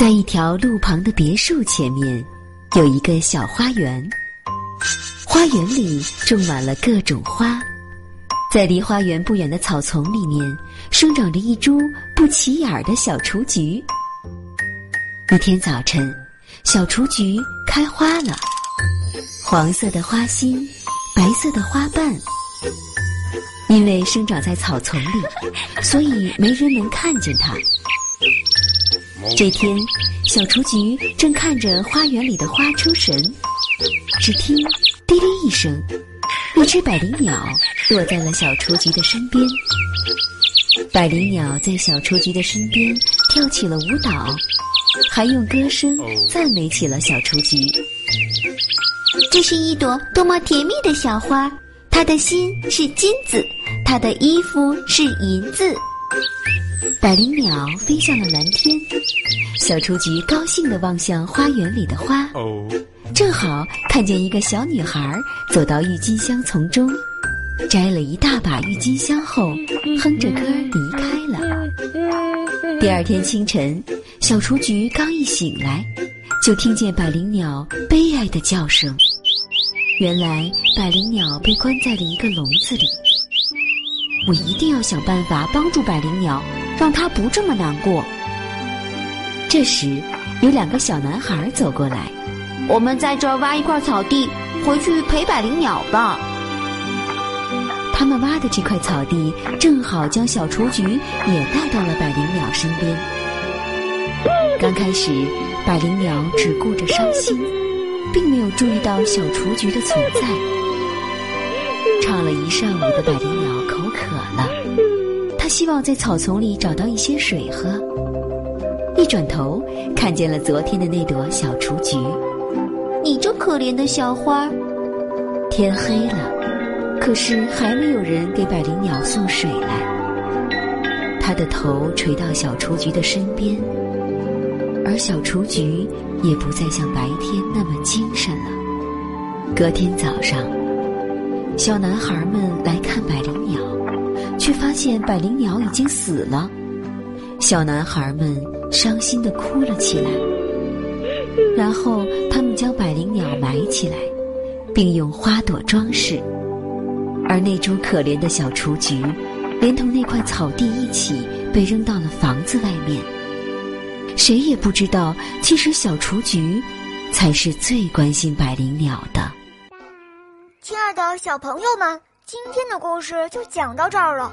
在一条路旁的别墅前面，有一个小花园。花园里种满了各种花，在离花园不远的草丛里面，生长着一株不起眼儿的小雏菊。一天早晨，小雏菊开花了，黄色的花心，白色的花瓣。因为生长在草丛里，所以没人能看见它。这天，小雏菊正看着花园里的花出神，只听“滴哩”一声，一只百灵鸟落在了小雏菊的身边。百灵鸟在小雏菊的身边跳起了舞蹈，还用歌声赞美起了小雏菊。这是一朵多么甜蜜的小花，它的心是金子，它的衣服是银子。百灵鸟飞向了蓝天，小雏菊高兴地望向花园里的花，正好看见一个小女孩走到郁金香丛中，摘了一大把郁金香后，哼着歌离开了。第二天清晨，小雏菊刚一醒来，就听见百灵鸟悲哀的叫声。原来，百灵鸟被关在了一个笼子里。我一定要想办法帮助百灵鸟，让它不这么难过。这时，有两个小男孩走过来，我们在这儿挖一块草地，回去陪百灵鸟吧。他们挖的这块草地正好将小雏菊也带到了百灵鸟身边。刚开始，百灵鸟只顾着伤心，并没有注意到小雏菊的存在。唱了一上午的百灵鸟，希望在草丛里找到一些水喝。一转头，看见了昨天的那朵小雏菊。你这可怜的小花。天黑了，可是还没有人给百灵鸟送水来。他的头垂到小雏菊的身边，而小雏菊也不再像白天那么精神了。隔天早上。小男孩们来看，现百灵鸟已经死了。小男孩们伤心的哭了起来。然后他们将百灵鸟埋起来，并用花朵装饰。而那株可怜的小雏菊，连同那块草地一起被扔到了房子外面。谁也不知道，其实小雏菊才是最关心百灵鸟的。亲爱的小朋友们，今天的故事就讲到这儿了。